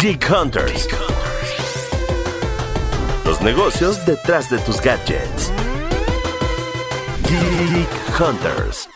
Geek Hunters. Los negocios detrás de tus gadgets. Geek Hunters.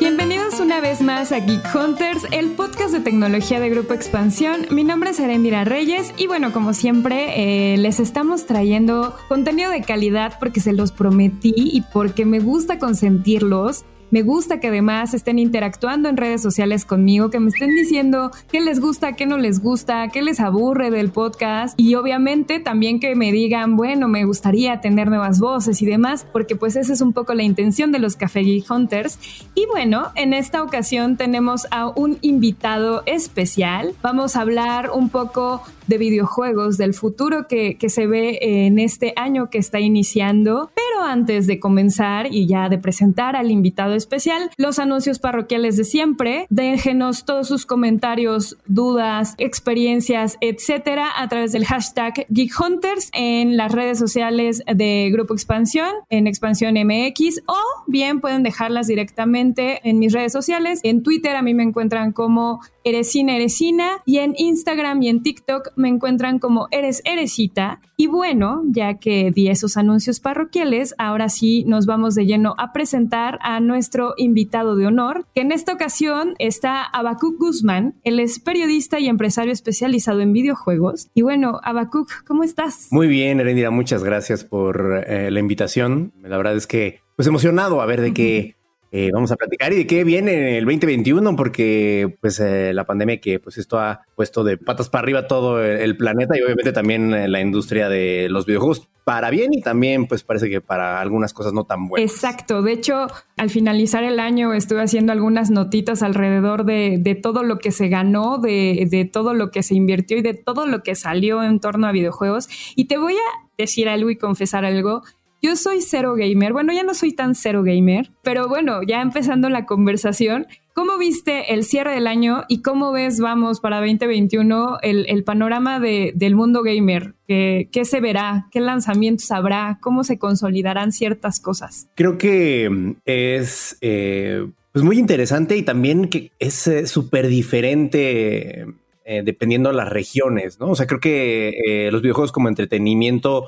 Bienvenidos una vez más a Geek Hunters, el podcast de tecnología de Grupo Expansión. Mi nombre es Arendira Reyes y bueno, como siempre, eh, les estamos trayendo contenido de calidad porque se los prometí y porque me gusta consentirlos. Me gusta que además estén interactuando en redes sociales conmigo, que me estén diciendo qué les gusta, qué no les gusta, qué les aburre del podcast y obviamente también que me digan, bueno, me gustaría tener nuevas voces y demás, porque pues esa es un poco la intención de los Café Geek Hunters. Y bueno, en esta ocasión tenemos a un invitado especial. Vamos a hablar un poco de videojuegos, del futuro que, que se ve en este año que está iniciando. Pero antes de comenzar y ya de presentar al invitado especial, los anuncios parroquiales de siempre, déjenos todos sus comentarios, dudas, experiencias, etcétera, a través del hashtag Geek Hunters en las redes sociales de Grupo Expansión, en Expansión MX, o bien pueden dejarlas directamente en mis redes sociales. En Twitter a mí me encuentran como Eresina Eresina y en Instagram y en TikTok me encuentran como Eres Eresita. Y bueno, ya que di esos anuncios parroquiales, ahora sí nos vamos de lleno a presentar a nuestro invitado de honor, que en esta ocasión está Abacuc Guzmán. Él es periodista y empresario especializado en videojuegos. Y bueno, Abacuc, ¿cómo estás? Muy bien, Erendira, muchas gracias por eh, la invitación. La verdad es que, pues emocionado a ver de qué eh, vamos a platicar y de qué viene el 2021, porque pues eh, la pandemia que pues esto ha puesto de patas para arriba todo el planeta y obviamente también eh, la industria de los videojuegos. Para bien y también pues parece que para algunas cosas no tan buenas. Exacto, de hecho al finalizar el año estuve haciendo algunas notitas alrededor de, de todo lo que se ganó, de, de todo lo que se invirtió y de todo lo que salió en torno a videojuegos. Y te voy a decir algo y confesar algo yo soy cero gamer. Bueno, ya no soy tan cero gamer, pero bueno, ya empezando la conversación, ¿cómo viste el cierre del año y cómo ves, vamos, para 2021 el, el panorama de, del mundo gamer? ¿Qué, ¿Qué, se verá? ¿Qué lanzamientos habrá? ¿Cómo se consolidarán ciertas cosas? Creo que mm, es eh, pues muy interesante y también que es eh, súper diferente eh, dependiendo de las regiones, ¿no? O sea, creo que los videojuegos como entretenimiento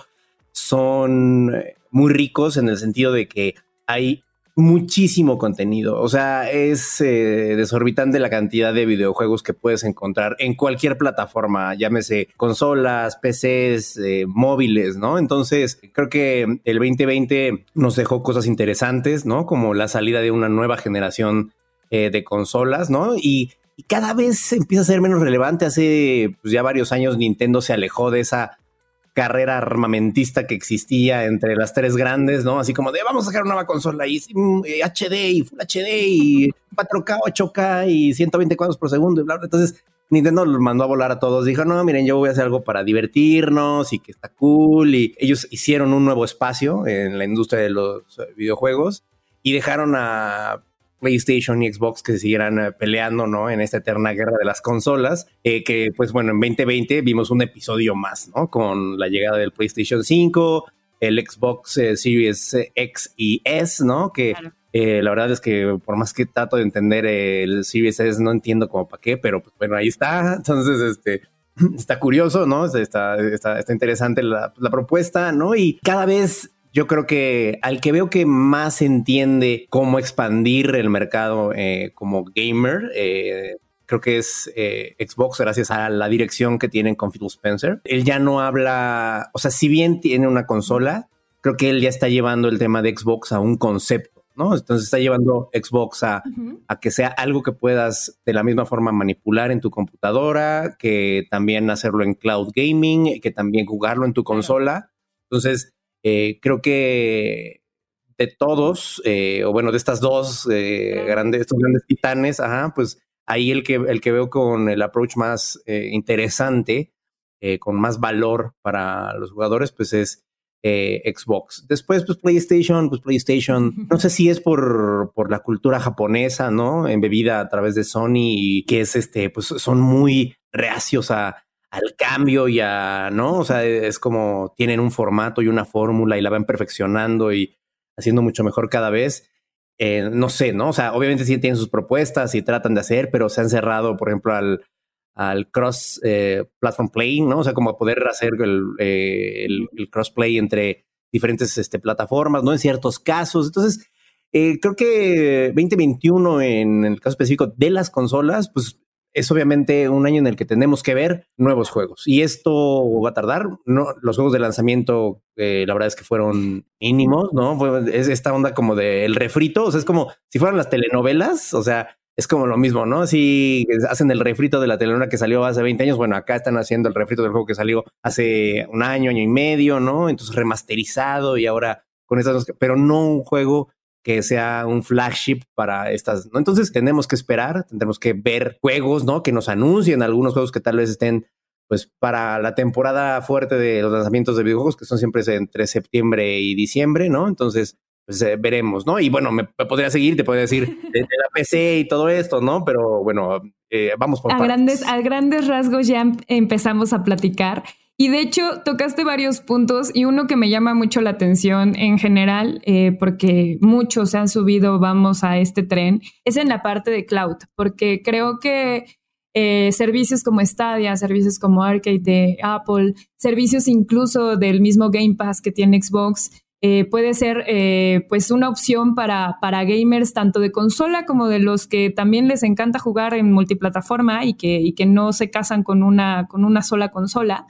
son muy ricos en el sentido de que hay muchísimo contenido. O sea, es eh, desorbitante la cantidad de videojuegos que puedes encontrar en cualquier plataforma, llámese consolas, PCs, eh, móviles, ¿no? Entonces, creo que el 2020 nos dejó cosas interesantes, ¿no? Como la salida de una nueva generación eh, de consolas, ¿no? Y, y, cada vez empieza a ser menos relevante. Hace pues, ya varios años Nintendo se alejó de esa carrera armamentista que existía entre las tres grandes, ¿no? Así como de vamos a sacar una nueva consola y HD eh, y Full HD y 4K, 8K y 120 cuadros por segundo y bla, bla. Entonces Nintendo los mandó a volar a todos. Dijo, no, miren, yo voy a hacer algo para divertirnos y que está cool. Y ellos hicieron un nuevo espacio en la industria de los videojuegos y dejaron a PlayStation y Xbox que se siguieran eh, peleando, ¿no? En esta eterna guerra de las consolas, eh, que pues bueno, en 2020 vimos un episodio más, ¿no? Con la llegada del PlayStation 5, el Xbox eh, Series X y S, ¿no? Que claro. la verdad es que por más que trato de entender el Series S, no entiendo como para qué, pero pues bueno, ahí está. Entonces, este, está curioso, ¿no? Está, está, está interesante la, la, propuesta, ¿no? Y cada vez yo creo que al que veo que más entiende cómo expandir el mercado eh, como gamer, eh, creo que es eh, Xbox gracias a la dirección que tienen con Phil Spencer. Él ya no habla, o sea, si bien tiene una consola, creo que él ya está llevando el tema de Xbox a un concepto. ¿no? Entonces está llevando Xbox a, uh -huh. a, que sea algo que puedas de la misma forma manipular en tu computadora, que también hacerlo en cloud gaming, que también jugarlo en tu consola. Entonces, eh, creo que de todos, eh, o bueno, de estas dos eh, grandes, estos grandes titanes, ajá, pues ahí el que, el que veo con el approach más interesante, con más valor para los jugadores, pues es Xbox. Después, pues PlayStation, pues PlayStation, no sé si es por, por la cultura japonesa, ¿no? Embebida a través de Sony y que es este, pues son muy reacios a, al cambio y a, ¿no? O sea, es como tienen un formato y una fórmula y la van perfeccionando y haciendo mucho mejor cada vez. eh, no sé, ¿no? O sea, obviamente sí tienen sus propuestas y tratan de hacer, pero se han cerrado, por ejemplo, al, al cross eh, platform play, ¿no? O sea, como poder hacer el, eh, el, el crossplay entre diferentes este, plataformas, ¿no? En ciertos casos. Entonces, eh, creo que 2021 en el caso específico de las consolas, pues es obviamente un año en el que tenemos que ver nuevos juegos. Y esto va a tardar. No, los juegos de lanzamiento, eh, la verdad es que fueron mínimos, ¿no? Es esta onda como del refrito. O sea, es como si fueran las telenovelas. O sea, es como lo mismo, ¿no? Si hacen el refrito de la telenovela que salió hace 20 años, bueno, acá están haciendo el refrito del juego que salió hace un año, año y medio, ¿no? Entonces remasterizado y ahora con estas, pero no un juego que sea un flagship para estas, ¿no? Entonces tenemos que esperar, tendremos que ver juegos, ¿no? Que nos anuncien algunos juegos que tal vez estén, pues, para la temporada fuerte de los lanzamientos de videojuegos, que son siempre entre septiembre y diciembre, ¿no? Entonces, pues eh, veremos, ¿no? Y bueno, me, me, podría seguir, te podría decir de, de, la PC y todo esto, ¿no? Pero bueno, eh, vamos por a partes. grandes A grandes rasgos ya em, empezamos a platicar. Y de hecho, tocaste varios puntos y uno que me llama mucho la atención en general, eh, porque muchos se han subido, vamos a este tren, es en la parte de cloud, porque creo que eh, servicios como Stadia, servicios como Arcade de Apple, servicios incluso del mismo Game Pass que tiene Xbox, eh, puede ser pues una opción para, para gamers tanto de consola como de los que también les encanta jugar en multiplataforma y que, y que no se casan con una, con una sola consola.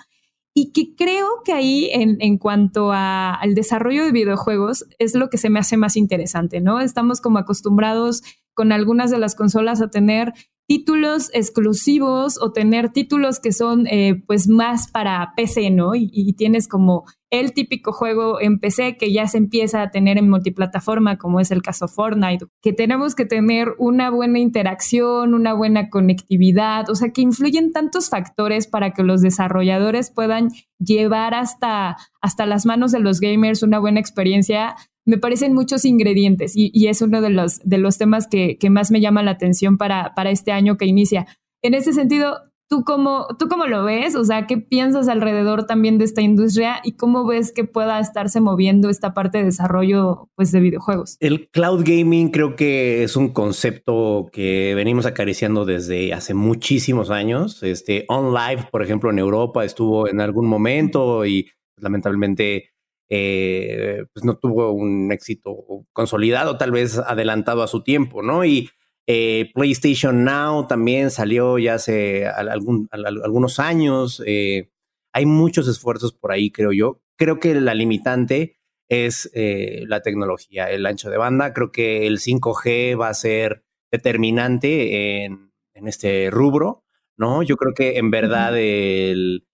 Y que creo que ahí en, en cuanto a, al desarrollo de videojuegos es lo que se me hace más interesante, ¿no? Estamos como acostumbrados con algunas de las consolas a tener títulos exclusivos o tener títulos que son eh, pues más para PC, ¿no? Y, y, tienes como el típico juego en PC que ya se empieza a tener en multiplataforma, como es el caso Fortnite, que tenemos que tener una buena interacción, una buena conectividad, o sea, que influyen tantos factores para que los desarrolladores puedan llevar hasta, hasta las manos de los gamers una buena experiencia me parecen muchos ingredientes y, y, es uno de los, de los temas que, que, más me llama la atención para, para este año que inicia. En ese sentido, ¿tú cómo, ¿tú cómo lo ves? O sea, ¿qué piensas alrededor también de esta industria y cómo ves que pueda estarse moviendo esta parte de desarrollo pues, de videojuegos? El cloud gaming creo que es un concepto que venimos acariciando desde hace muchísimos años. Este, OnLive, por ejemplo, en Europa estuvo en algún momento y lamentablemente eh, pues no tuvo un éxito consolidado, tal vez adelantado a su tiempo, ¿no? Y eh, PlayStation Now también salió ya hace algún, algunos años. Eh, hay muchos esfuerzos por ahí, creo yo. Creo que la limitante es eh, la tecnología, el ancho de banda. Creo que el 5G va a ser determinante en, en este rubro, ¿no? Yo creo que en verdad el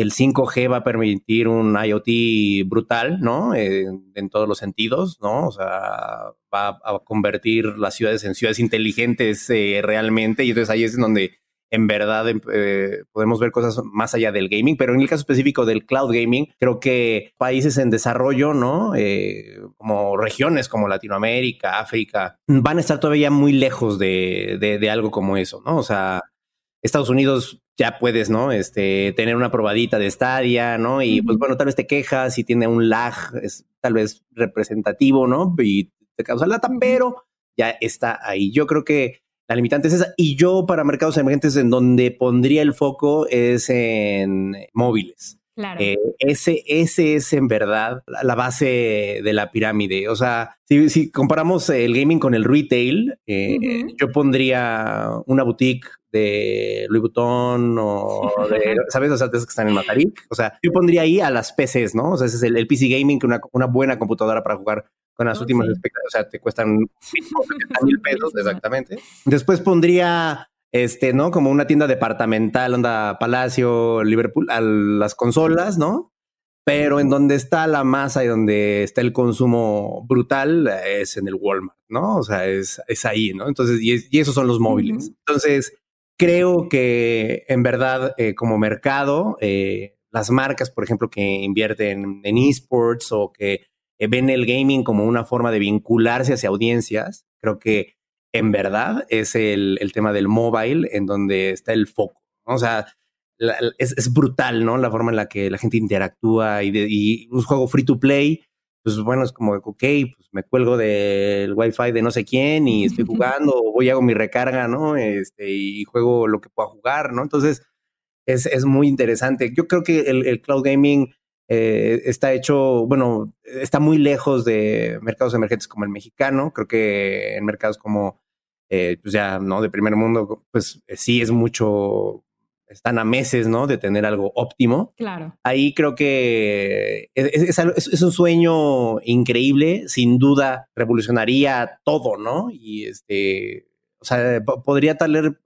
el 5G va a permitir un IoT brutal, ¿no? Eh, en todos los sentidos, ¿no? O sea, va a convertir las ciudades en ciudades inteligentes eh, realmente y entonces ahí es donde en verdad eh, podemos ver cosas más allá del gaming, pero en el caso específico del cloud gaming, creo que países en desarrollo, ¿no? Eh, como regiones como Latinoamérica, África, van a estar todavía muy lejos de, de algo como eso, ¿no? O sea, Estados Unidos ya puedes, ¿no? Este, tener una probadita de Stadia, ¿no? Y pues bueno, tal vez te quejas y tiene un lag, es tal vez representativo, ¿no? Y te causa lata, pero ya está ahí. Yo creo que la limitante es esa. Y yo para mercados emergentes en donde pondría el foco es en móviles. Claro. Eh, ese, ese es en verdad la, la, base de la pirámide. O sea, si, si comparamos el gaming con el retail, eh, uh -huh. yo pondría una boutique de Louis Vuitton o de, ¿sabes? O sea, de que están en Mataric. O sea, yo pondría ahí a las PCs, ¿no? O sea, ese es el, el PC Gaming, que una, una, buena computadora para jugar con las oh, últimas sí. expectativas. O sea, te cuestan mil pesos, exactamente. Después pondría este, ¿no? Como una tienda departamental, onda Palacio, Liverpool, a las consolas, ¿no? Pero en donde está la masa y donde está el consumo brutal es en el Walmart, ¿no? O sea, es, es ahí, ¿no? Entonces, y, es, y, esos son los móviles. Uh -huh. Entonces, creo que en verdad, eh, como mercado, eh, las marcas, por ejemplo, que invierten en esports o que eh, ven el gaming como una forma de vincularse hacia audiencias, creo que en verdad es el, el tema del mobile en donde está el foco. O sea, es, brutal, ¿no? La forma en la que la gente interactúa y, un juego free to play pues bueno, es como, ok, pues me cuelgo del wifi de no sé quién y estoy jugando, o voy y hago mi recarga, ¿no? Este, y juego lo que pueda jugar, ¿no? Entonces, es, es muy interesante. Yo creo que el, el cloud gaming eh, está hecho, bueno, está muy lejos de mercados emergentes como el mexicano. Creo que en mercados como, eh, pues ya, ¿no? De primer mundo, pues sí es mucho, están a meses, ¿no? De tener algo óptimo. Claro. Ahí creo que es, es, un sueño increíble, sin duda revolucionaría todo, ¿no? Y este, o sea, podría tal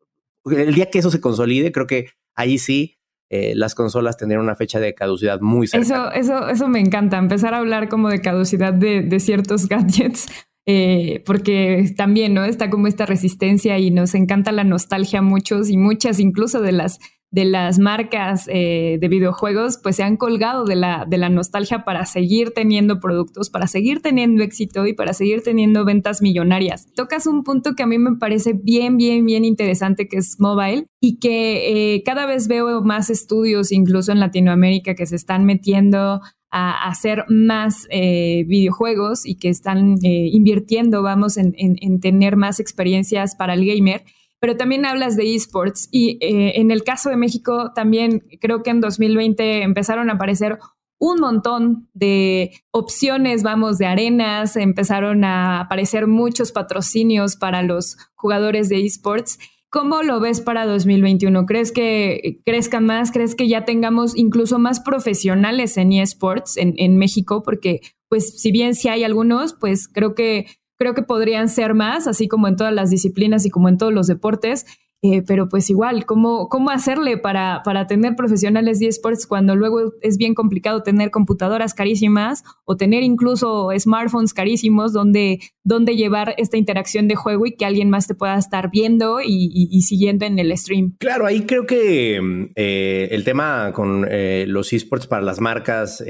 el día que eso se consolide, creo que ahí sí eh, las consolas tendrían una fecha de caducidad muy cercana. Eso, eso, eso me encanta, empezar a hablar como de caducidad de, de ciertos gadgets. Eh, porque también, ¿no? Está como esta resistencia y nos encanta la nostalgia a muchos y muchas incluso de las de las marcas eh, de videojuegos, pues se han colgado de la, de la nostalgia para seguir teniendo productos, para seguir teniendo éxito y para seguir teniendo ventas millonarias. Tocas un punto que a mí me parece bien, bien, bien interesante, que es mobile, y que eh, cada vez veo más estudios, incluso en Latinoamérica, que se están metiendo a hacer más eh, videojuegos y que están invirtiendo, vamos, en, en tener más experiencias para el gamer pero también hablas de esports y eh, en el caso de México también creo que en 2020 empezaron a aparecer un montón de opciones, vamos, de arenas, empezaron a aparecer muchos patrocinios para los jugadores de esports. ¿Cómo lo ves para 2021? ¿Crees que crezcan más? ¿Crees que ya tengamos incluso más profesionales en esports en, México? Porque, pues, si bien sí hay algunos, pues creo que creo que podrían ser más, así como en todas las disciplinas y como en todos los deportes. Eh, pero pues igual, ¿cómo, cómo hacerle para, para tener profesionales de esports cuando luego es bien complicado tener computadoras carísimas o tener incluso smartphones carísimos donde, donde llevar esta interacción de juego y que alguien más te pueda estar viendo y, siguiendo en el stream? Claro, ahí creo que eh, el tema con eh, los esports para las marcas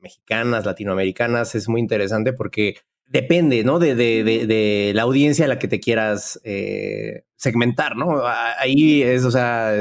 mexicanas, latinoamericanas es muy interesante porque depende, ¿no? De, de, de, la audiencia a la que te quieras eh, segmentar, ¿no? Ahí es, o sea,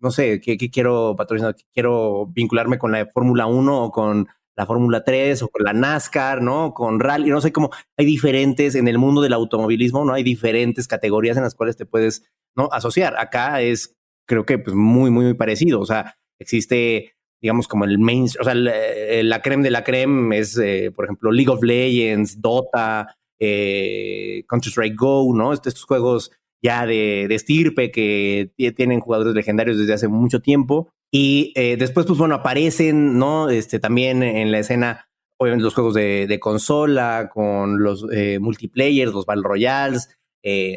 no sé, ¿qué, quiero patrocinar? ¿Quiero vincularme con la Fórmula 1 o con la Fórmula 3 o con la NASCAR, ¿no? Con rally, no sé cómo hay diferentes en el mundo del automovilismo, ¿no? Hay diferentes categorías en las cuales te puedes. Asociar. Acá es, creo que, pues muy, muy, muy parecido. O sea, existe digamos, como el main, o sea, eh, la creme de la creme es, eh, por ejemplo, League of Legends, Dota, eh, Counter-Strike Go, ¿no? Estos juegos ya de, de, estirpe que tienen jugadores legendarios desde hace mucho tiempo. Y después, pues bueno, aparecen, ¿no? Este, también en la escena, obviamente, los juegos de, de consola, con los multiplayers, los Battle Royales,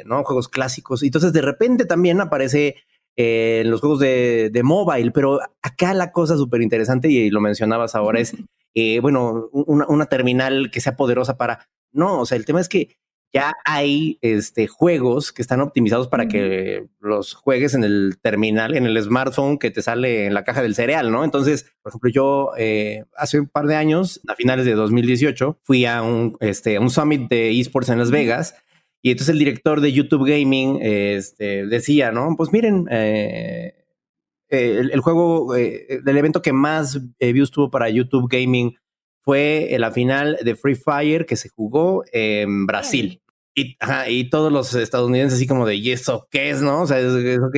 ¿no? Juegos clásicos. Y entonces, de repente también aparece eh, en los juegos de, de, mobile, pero acá la cosa súper interesante y lo mencionabas ahora es, eh, bueno, una, una, terminal que sea poderosa para... No, o sea, el tema es que ya hay este, juegos que están optimizados para que los juegues en el terminal, en el smartphone que te sale en la caja del cereal, ¿no? Entonces, por ejemplo, yo eh, hace un par de años, a finales de 2018, fui a un, este, un summit de esports en Las Vegas y entonces el director de YouTube Gaming este, decía, ¿no? Pues miren, eh, el, juego, eh, el evento que más eh, views tuvo para YouTube Gaming fue la final de Free Fire que se jugó en Brasil. Y, y, todos los estadounidenses así como de, ¿y eso qué es, no? O sea, eso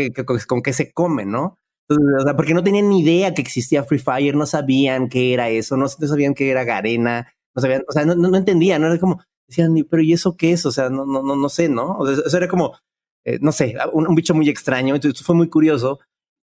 ¿con qué se come, no? Entonces, o sea, porque no tenían ni idea que existía Free Fire, no sabían qué era eso, no, sabían qué era Garena, no sabían, o sea, no, no, no entendían, no era como, decían, pero ¿y eso qué es? O sea, no, no, no, no sé, ¿no? O sea, eso era como, eh, no sé, un, bicho muy extraño. Entonces fue muy curioso.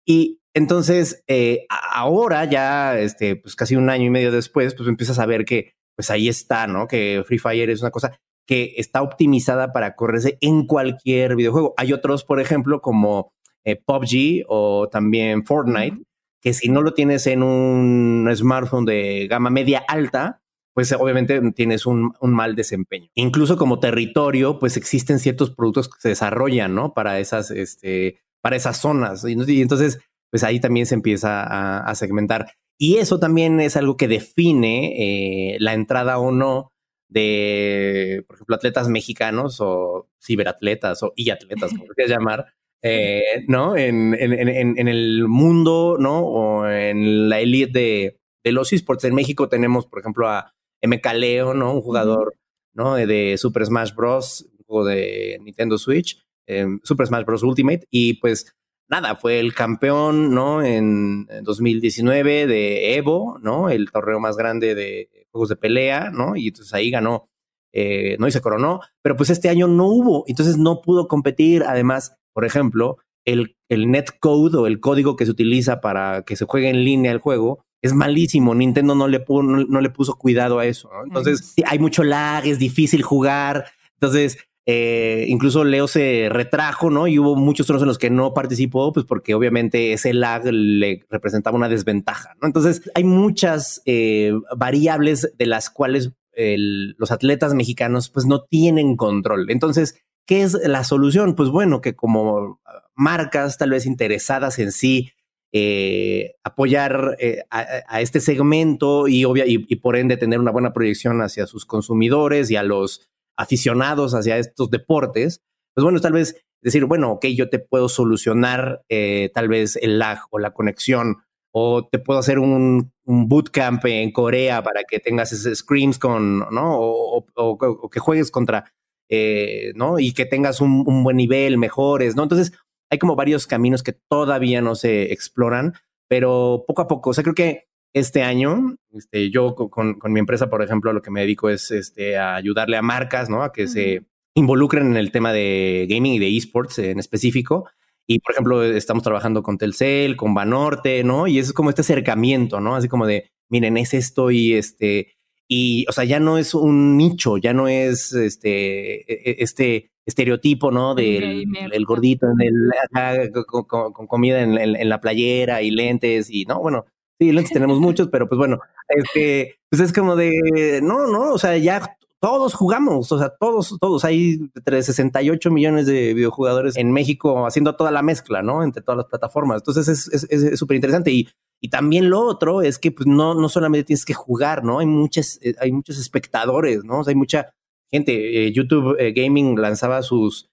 Y entonces, eh, ahora ya, este, pues casi un año y medio después, pues empiezas a ver que, pues ahí está, ¿no? Que Free Fire es una cosa que está optimizada para correrse en cualquier videojuego. Hay otros, por ejemplo, como eh, PUBG o también Fortnite, que si no lo tienes en un smartphone de gama media alta, pues obviamente tienes un, mal desempeño. Incluso como territorio, pues existen ciertos productos que se desarrollan, ¿no? Para esas, este, para esas zonas. Y, entonces, pues ahí también se empieza a, segmentar. Y eso también es algo que define eh, la entrada o no de, por ejemplo, atletas mexicanos o ciberatletas o y atletas, como quieras llamar, eh, ¿no? En, en, el mundo, ¿no? O en la élite de, de los esports. En México tenemos, por ejemplo, a MKLeo, ¿no? Un jugador, ¿no? De Super Smash Bros. Juego de Nintendo Switch, em, Super Smash Bros. Ultimate. Y pues nada, fue el campeón, ¿no? En, 2019 de Evo, ¿no? El torneo más grande de juegos de pelea, ¿no? Y entonces ahí ganó, eh, ¿no? Y se coronó, pero pues este año no hubo, entonces no pudo competir. Además, por ejemplo, el, el netcode o el código que se utiliza para que se juegue en línea el juego es malísimo. Nintendo no le, puso, no, le puso cuidado a eso. Entonces, hay mucho lag, es difícil jugar. Entonces, eh, incluso Leo se retrajo, ¿no? Y hubo muchos otros en los que no participó, pues porque obviamente ese lag le representaba una desventaja, ¿no? Entonces hay muchas eh, variables de las cuales los atletas mexicanos pues no tienen control. Entonces, ¿qué es la solución? Pues bueno, que como marcas tal vez interesadas en sí, eh, apoyar a, este segmento y, obvia, y, por ende tener una buena proyección hacia sus consumidores y a los aficionados hacia estos deportes, pues bueno, tal vez decir, bueno, ok, yo te puedo solucionar eh, tal vez el lag o la conexión, o te puedo hacer un, bootcamp en Corea para que tengas ese screams con, ¿no? O, que juegues contra, eh, ¿no? Y que tengas un, buen nivel, mejores, ¿no? Entonces, hay como varios caminos que todavía no se exploran, pero poco a poco, o sea, creo que este año, este, yo con, mi empresa, por ejemplo, lo que me dedico es este, a ayudarle a marcas, ¿no? A que se involucren en el tema de gaming y de esports en específico. Y, por ejemplo, estamos trabajando con Telcel, con Banorte, ¿no? Y eso es como este acercamiento, ¿no? Así como de, miren, es esto y este, y, o sea, ya no es un nicho, ya no es este, e, e, este estereotipo, ¿no? Del el gordito en el, con, comida en, en, la playera y lentes y, ¿no? Bueno, Sí, lentes tenemos muchos, pero pues bueno, este, pues es como de, no, no, o sea, ya todos jugamos, o sea, todos, todos, hay entre 68 millones de videojugadores en México haciendo toda la mezcla, ¿no? Entre todas las plataformas. Entonces es súper es, interesante. Y, y también lo otro es que pues no, no solamente tienes que jugar, ¿no? Hay muchas, eh, hay muchos espectadores, ¿no? O sea, hay mucha gente. Eh, YouTube eh, Gaming lanzaba sus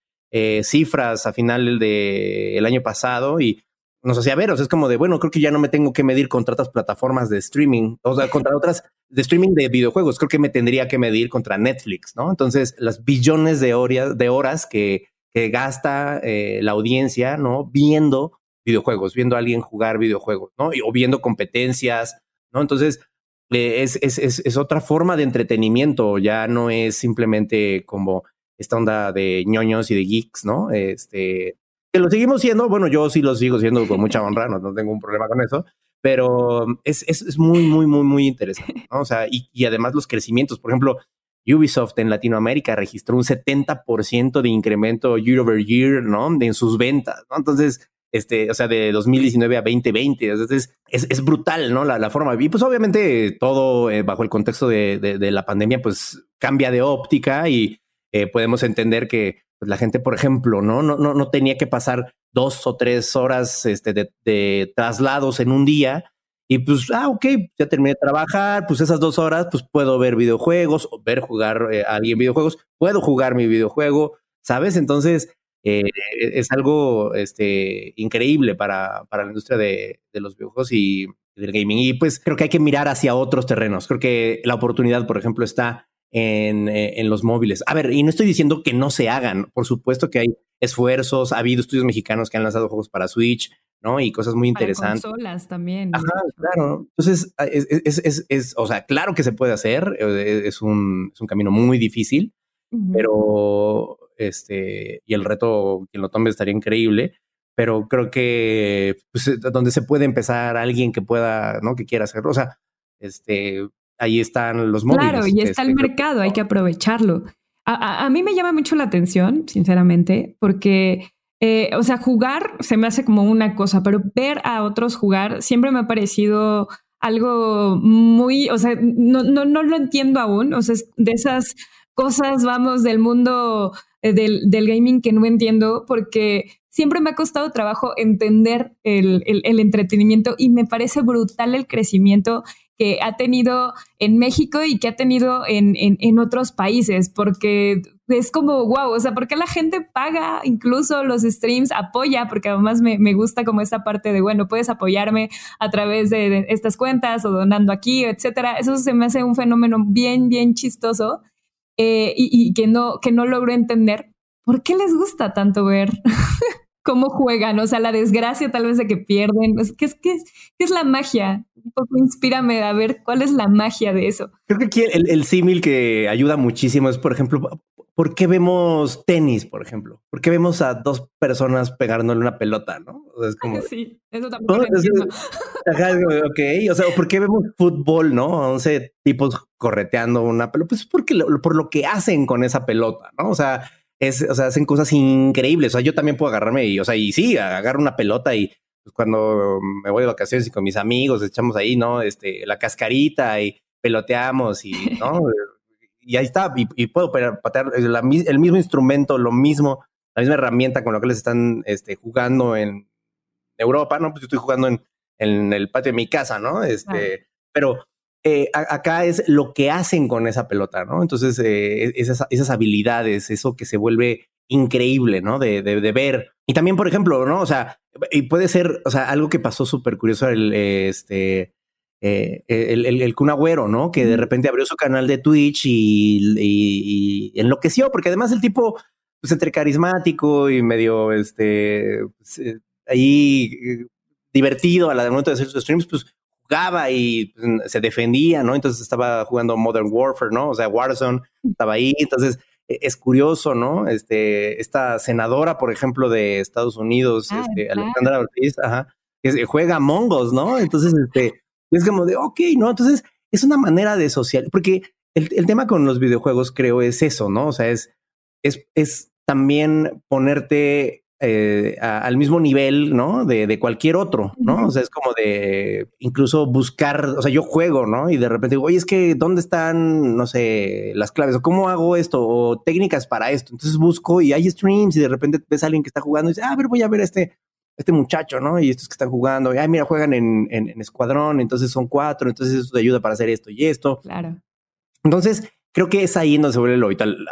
cifras a final del de, el año pasado y nos hacía ver, o sea, es como de, bueno, creo que ya no me tengo que medir contra otras plataformas de streaming, o sea, contra otras de streaming de videojuegos, creo que me tendría que medir contra Netflix, ¿no? Entonces, las billones de, horas, de horas que, que gasta eh, la audiencia, ¿no? Viendo videojuegos, viendo a alguien jugar videojuegos, ¿no? o viendo competencias, ¿no? Entonces, eh, es, es, es, otra forma de entretenimiento, ya no es simplemente como esta onda de ñoños y de geeks, ¿no? Este, que lo seguimos siendo, bueno, yo sí lo sigo siendo con mucha honra, no, tengo un problema con eso, pero es, es, es muy, muy, muy, muy interesante, ¿no? O sea, y, y, además los crecimientos, por ejemplo, Ubisoft en Latinoamérica registró un 70% de incremento year over year, ¿no? en sus ventas, ¿no? Entonces, este, o sea, de 2019 a 2020. Entonces, es, es brutal, ¿no? La, la, forma. Y pues obviamente todo eh, bajo el contexto de, de, de, la pandemia, pues cambia de óptica y eh, podemos entender que pues la gente, por ejemplo, ¿no? No, no, no tenía que pasar dos o tres horas este, de, traslados en un día. Y pues, ah, ok, ya terminé de trabajar, pues esas dos horas, pues puedo ver videojuegos, o ver jugar eh, a alguien videojuegos, puedo jugar mi videojuego, ¿sabes? Entonces, eh, es algo este, increíble para, para la industria de, de, los videojuegos y del gaming. Y pues creo que hay que mirar hacia otros terrenos. Creo que la oportunidad, por ejemplo, está eh, en, los móviles. A ver, y no estoy diciendo que no se hagan, por supuesto que hay esfuerzos, ha habido estudios mexicanos que han lanzado juegos para Switch, ¿no? Y cosas muy para interesantes. Consolas también. Ajá, claro. Entonces, ah, es, es, es, es, o sea, claro que se puede hacer, eh, es un, es un camino muy difícil, pero este, y el reto, quien lo tome estaría increíble, pero creo que pues, donde se puede empezar alguien que pueda, ¿no? Que quiera hacerlo, o sea, este, ahí están los móviles. Claro, y está el este, mercado, hay que aprovecharlo. A, mí me llama mucho la atención, sinceramente, porque, eh, o sea, jugar se me hace como una cosa, pero ver a otros jugar siempre me ha parecido algo muy, o sea, no, no, no lo entiendo aún, o sea, es de esas cosas, vamos, del mundo eh, del, del, gaming que no entiendo, porque siempre me ha costado trabajo entender el, el, entretenimiento y me parece brutal el crecimiento que ha tenido en México y que ha tenido en, en, otros países, porque es como, wow, o sea, ¿por qué la gente paga incluso los streams, apoya? Porque además me, me gusta como esta parte de, bueno, puedes apoyarme a través de, estas cuentas o donando aquí, etcétera. Eso se me hace un fenómeno bien, bien chistoso eh, y, que, no, que no logro entender. ¿Por qué les gusta tanto ver cómo juegan? O sea, la desgracia tal vez de que pierden. ¿Qué es, qué es, qué es la magia? un poco inspírame a ver cuál es la magia de eso. Creo que aquí el, el símil que ayuda muchísimo es, por ejemplo, ¿por qué vemos tenis, por ejemplo? ¿Por qué vemos a dos personas pegándole una pelota, no? O sea, es como... Sí, eso tampoco ok, o sea, ¿por qué vemos fútbol, no? 11 tipos correteando una pelota. Pues porque por lo que hacen con esa pelota, ¿no? O sea, es, o sea, hacen cosas increíbles. O sea, yo también puedo agarrarme y, o sea, y sí, agarro una pelota y pues cuando me voy de vacaciones y con mis amigos echamos ahí, ¿no? Este, la cascarita y peloteamos y, ¿no? Y ahí está, y, puedo patear el mismo instrumento, lo mismo, la misma herramienta con la que les están este, jugando en Europa, ¿no? Pues yo estoy jugando en, en el patio de mi casa, ¿no? Este, pero eh, acá es lo que hacen con esa pelota, ¿no? Entonces, eh, esas, esas habilidades, eso que se vuelve increíble, ¿no? De, de, ver. Y también, por ejemplo, ¿no? O sea, y puede ser, o sea, algo que pasó súper curioso, el, este, eh, el, el, el, ¿no? Que de repente abrió su canal de Twitch y, y, enloqueció, porque además el tipo, pues entre carismático y medio, este, pues, eh, ahí eh, divertido a la momento de hacer sus streams, pues jugaba y pues, se defendía, ¿no? Entonces estaba jugando Modern Warfare, ¿no? O sea, Warzone estaba ahí, entonces e-, es curioso, ¿no? Este, esta senadora, por ejemplo, de Estados Unidos, ah, este, Alejandra Ortiz, ajá, que juega Mongos, ¿no? Entonces, este, es como de, ok, ¿no? Entonces, es una manera de social, porque el, el tema con los videojuegos creo es eso, ¿no? O sea, es, es, es también ponerte eh, al mismo nivel, ¿no? De, de, cualquier otro, ¿no? O sea, es como de incluso buscar, o sea, yo juego, ¿no? Y de repente digo, oye, es que, ¿dónde están, no sé, las claves? O cómo hago esto? O técnicas para esto. Entonces busco y hay streams y de repente ves a alguien que está jugando y dice, ah, a ver, voy a ver este, este muchacho, ¿no? Y estos que están jugando, y, ay, mira, juegan en, en, escuadrón, entonces son cuatro, entonces eso te ayuda para hacer esto y esto. Claro. Entonces, creo que es ahí donde se vuelve lo vital,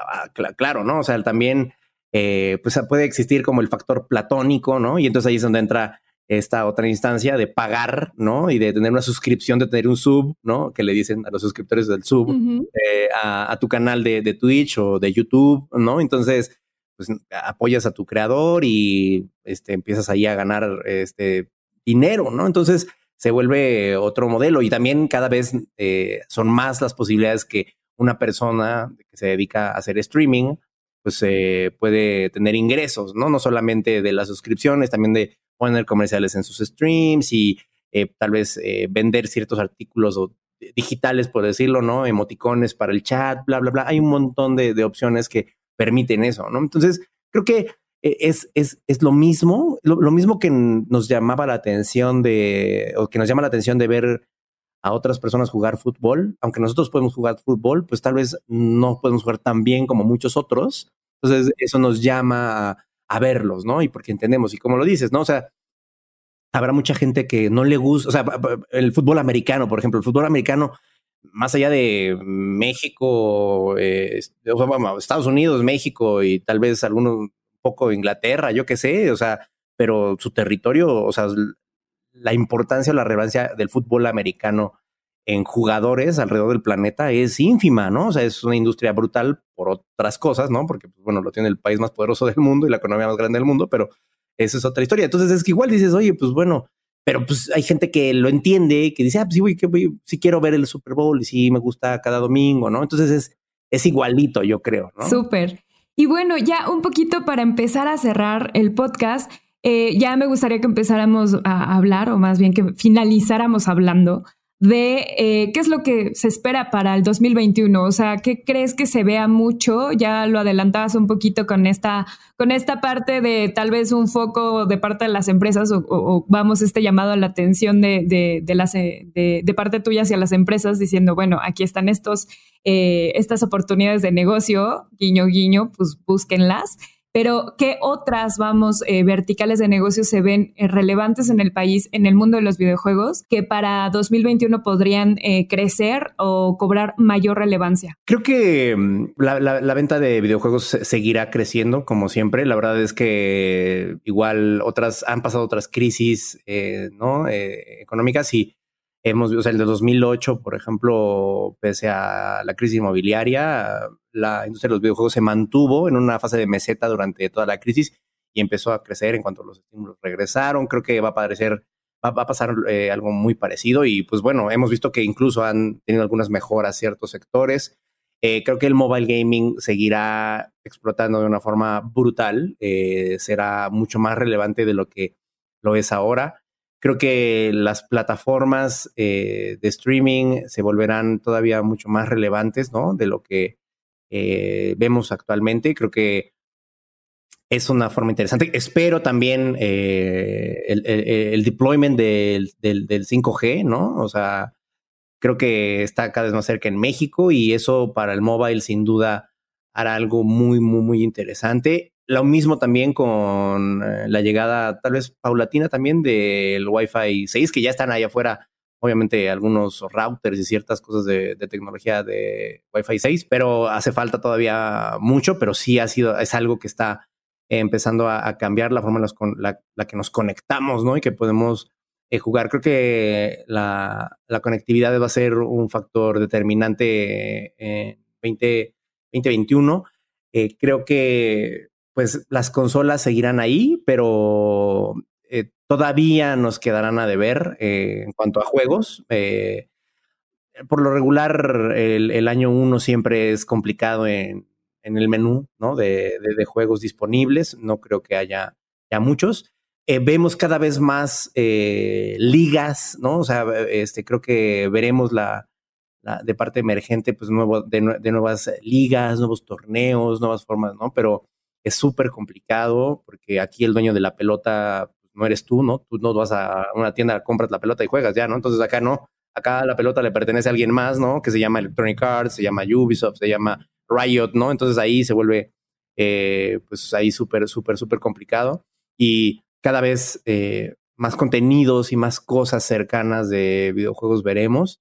claro, ¿no? O sea, también eh, pues puede existir como el factor platónico, ¿no? Y entonces ahí es donde entra esta otra instancia de pagar, ¿no? Y de tener una suscripción, de tener un sub, ¿no? Que le dicen a los suscriptores del sub eh, a, tu canal de, Twitch o de YouTube, ¿no? Entonces, pues apoyas a tu creador y este, empiezas ahí a ganar este dinero, ¿no? Entonces se vuelve otro modelo y también cada vez eh, son más las posibilidades que una persona que se dedica a hacer streaming pues eh, puede tener ingresos, ¿no? No solamente de las suscripciones, también de poner comerciales en sus streams y eh, tal vez vender ciertos artículos o digitales, por decirlo, ¿no? Emoticones para el chat, bla, bla, bla. Hay un montón de opciones que permiten eso, ¿no? Entonces, creo que es, es, es lo mismo, lo, mismo que nos llamaba la atención de, o que nos llama la atención de ver a otras personas jugar fútbol, aunque nosotros podemos jugar fútbol, pues tal vez no podemos jugar tan bien como muchos otros. Entonces, eso nos llama a, verlos, ¿no? Y porque entendemos, y como lo dices, ¿no? O sea, habrá mucha gente que no le gusta, o sea, el fútbol americano, por ejemplo, el fútbol americano, más allá de México, eh, Estados Unidos, México y tal vez alguno un poco Inglaterra, yo qué sé, o sea, pero su territorio, o sea, la importancia o la relevancia del fútbol americano en jugadores alrededor del planeta es ínfima, ¿no? O sea, es una industria brutal por otras cosas, ¿no? Porque, pues, bueno, lo tiene el país más poderoso del mundo y la economía más grande del mundo, pero esa es otra historia. Entonces es que igual dices, oye, pues bueno, pero pues hay gente que lo entiende, que dice, ah, pues sí, güey, sí quiero ver el Super Bowl y sí me gusta cada domingo, ¿no? Entonces es, es igualito, yo creo, ¿no? Súper. Y bueno, ya un poquito para empezar a cerrar el podcast, eh, ya me gustaría que empezáramos a hablar, o más bien que finalizáramos hablando de eh, qué es lo que se espera para el 2021. O sea, ¿qué crees que se vea mucho? Ya lo adelantabas un poquito con esta, con esta parte de tal vez un foco de parte de las empresas o, vamos, este llamado a la atención las, de, de, parte tuya hacia las empresas diciendo, bueno, aquí están estos, eh, estas oportunidades de negocio, guiño, guiño, pues búsquenlas. Pero ¿qué otras, vamos, eh, verticales de negocios se ven eh, relevantes en el país, en el mundo de los videojuegos, que para 2021 podrían eh, crecer o cobrar mayor relevancia? Creo que mm, la, venta de videojuegos seguirá creciendo, como siempre. La verdad es que igual otras han pasado otras crisis económicas y Hemos, o sea, el de 2008, por ejemplo, pese a la crisis inmobiliaria, la industria de los videojuegos se mantuvo en una fase de meseta durante toda la crisis y empezó a crecer en cuanto los estímulos regresaron. Creo que va a parecer, va, a pasar eh, algo muy parecido y pues bueno, hemos visto que incluso han tenido algunas mejoras ciertos sectores. Eh, creo que el mobile gaming seguirá explotando de una forma brutal, eh, será mucho más relevante de lo que lo es ahora. Creo que las plataformas eh, de streaming se volverán todavía mucho más relevantes, ¿no? De lo que eh, vemos actualmente. Creo que es una forma interesante. Espero también eh, el, deployment del, del, 5G, ¿no? O sea, creo que está cada vez más cerca en México y eso para el mobile sin duda hará algo muy, muy, muy interesante. Lo mismo también con eh, la llegada, tal vez paulatina también, del Wi-Fi 6, que ya están ahí afuera, obviamente, algunos routers y ciertas cosas de, tecnología de Wi-Fi 6, pero hace falta todavía mucho, pero sí ha sido, es algo que está empezando a, cambiar la forma en la, la, que nos conectamos, ¿no? Y que podemos eh, jugar. Creo que la, la, conectividad va a ser un factor determinante en 20, 2021. Eh, creo que pues las consolas seguirán ahí, pero eh, todavía nos quedarán a deber eh, en cuanto a juegos. Eh, por lo regular, el, año uno siempre es complicado en, el menú ¿no? de, juegos disponibles. No creo que haya ya muchos. vemos cada vez más ligas, ¿no? O sea, este, creo que veremos la, de parte emergente, pues nuevo, de, de, nuevas ligas, nuevos torneos, nuevas formas, ¿no? Pero es súper complicado porque aquí el dueño de la pelota pues, no eres tú, ¿no? Tú no vas a una tienda, compras la pelota y juegas ya, ¿no? Entonces acá no, acá la pelota le pertenece a alguien más, ¿no? Que se llama Electronic Arts, se llama Ubisoft, se llama Riot, ¿no? Entonces ahí se vuelve, eh, pues ahí súper, súper, súper complicado y cada vez eh, más contenidos y más cosas cercanas de videojuegos veremos,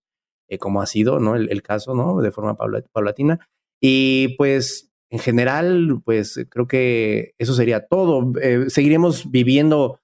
eh, como ha sido, ¿no? El, el, caso, ¿no? De forma paulatina. Y pues en general, pues creo que eso sería todo. Eh, seguiremos viviendo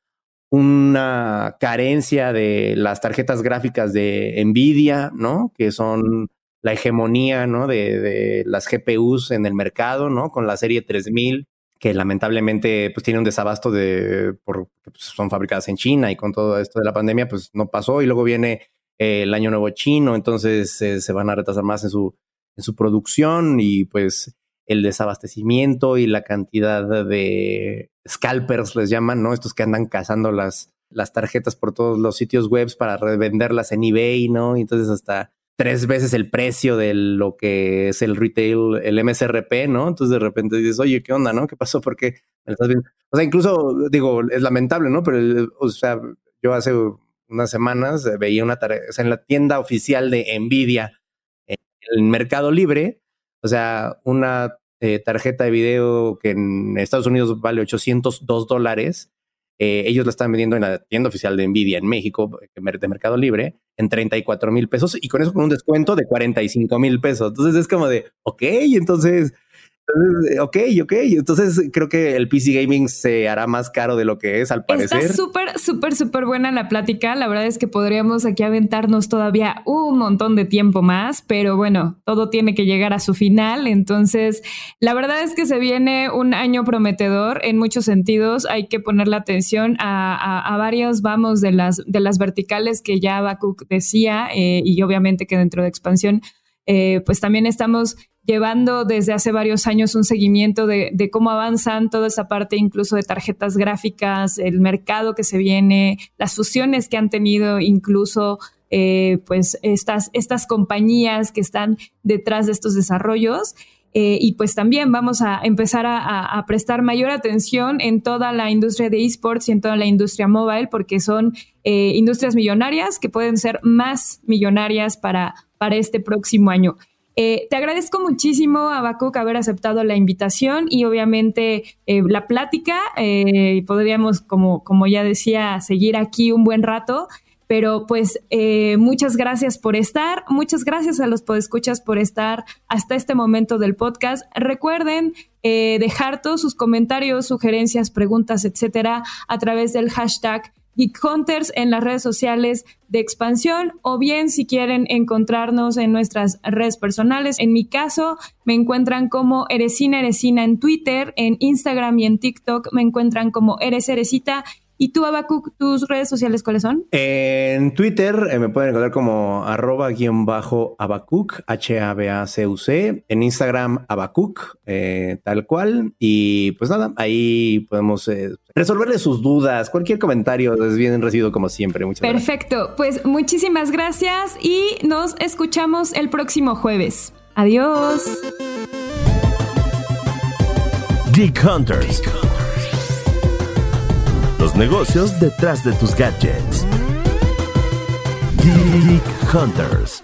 una carencia de las tarjetas gráficas de Nvidia, ¿no? Que son la hegemonía, ¿no? De, las GPUs en el mercado, ¿no? Con la serie 3000, que lamentablemente pues tiene un desabasto de, por, pues, son fabricadas en China y con todo esto de la pandemia, pues no pasó. Y luego viene eh, el año nuevo chino, entonces eh, se van a retrasar más en su, en su producción y pues el desabastecimiento y la cantidad de scalpers, les llaman, ¿no? Estos que andan cazando las, las tarjetas por todos los sitios web para revenderlas en eBay, ¿no? Y entonces hasta tres veces el precio de lo que es el retail, el MSRP, ¿no? Entonces de repente dices, oye, ¿qué onda, no? ¿Qué pasó? ¿Por qué? O sea, incluso, digo, es lamentable, ¿no? Pero, o sea, yo hace unas semanas veía una tarea, o sea, en la tienda oficial de Nvidia, en el Mercado Libre, o sea, una eh, tarjeta de video que en Estados Unidos vale 802 dólares, eh, ellos la están vendiendo en la tienda oficial de Nvidia en México, eh, de Mercado Libre, en 34 mil pesos y con eso con un descuento de 45 mil pesos. Entonces es como de, ok, entonces Ok, ok. Entonces creo que el PC gaming se hará más caro de lo que es al parecer. Está súper, súper, súper buena la plática. La verdad es que podríamos aquí aventarnos todavía un montón de tiempo más, pero bueno, todo tiene que llegar a su final. Entonces, la verdad es que se viene un año prometedor en muchos sentidos. Hay que ponerle atención a, varios, vamos, de las, de las verticales que ya Bakuk decía eh, y obviamente que dentro de expansión, eh, pues también estamos llevando desde hace varios años un seguimiento de, cómo avanzan toda esa parte incluso de tarjetas gráficas, el mercado que se viene, las fusiones que han tenido incluso eh, pues estas, estas compañías que están detrás de estos desarrollos. Eh, y pues también vamos a empezar a, prestar mayor atención en toda la industria de esports y en toda la industria mobile, porque son eh, industrias millonarias que pueden ser más millonarias para, para este próximo año. Eh, te agradezco muchísimo, Abacuc, haber aceptado la invitación y obviamente eh, la plática. Eh, podríamos, como, como ya decía, seguir aquí un buen rato. Pero pues eh, muchas gracias por estar, muchas gracias a los podescuchas por estar hasta este momento del podcast. Recuerden dejar todos sus comentarios, sugerencias, preguntas, etcétera, a través del hashtag Geek Hunters en las redes sociales de expansión o bien si quieren encontrarnos en nuestras redes personales. En mi caso, me encuentran como Eresina Eresina en Twitter, en Instagram y en TikTok me encuentran como Eres Eresita ¿Y tú, Abacuc, tus redes sociales cuáles son? En Twitter eh, me pueden encontrar como arroba guion bajo Abacuc, H-A-B-A-C-U-C. En Instagram, Abacuc, eh, tal cual. Y pues nada, ahí podemos eh, resolverle sus dudas. Cualquier comentario es bien recibido como siempre. Muchas Perfecto. Pues muchísimas gracias y nos escuchamos el próximo jueves. Adiós. Geek Hunters. Los negocios detrás de tus gadgets. Geek Hunters.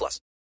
plus.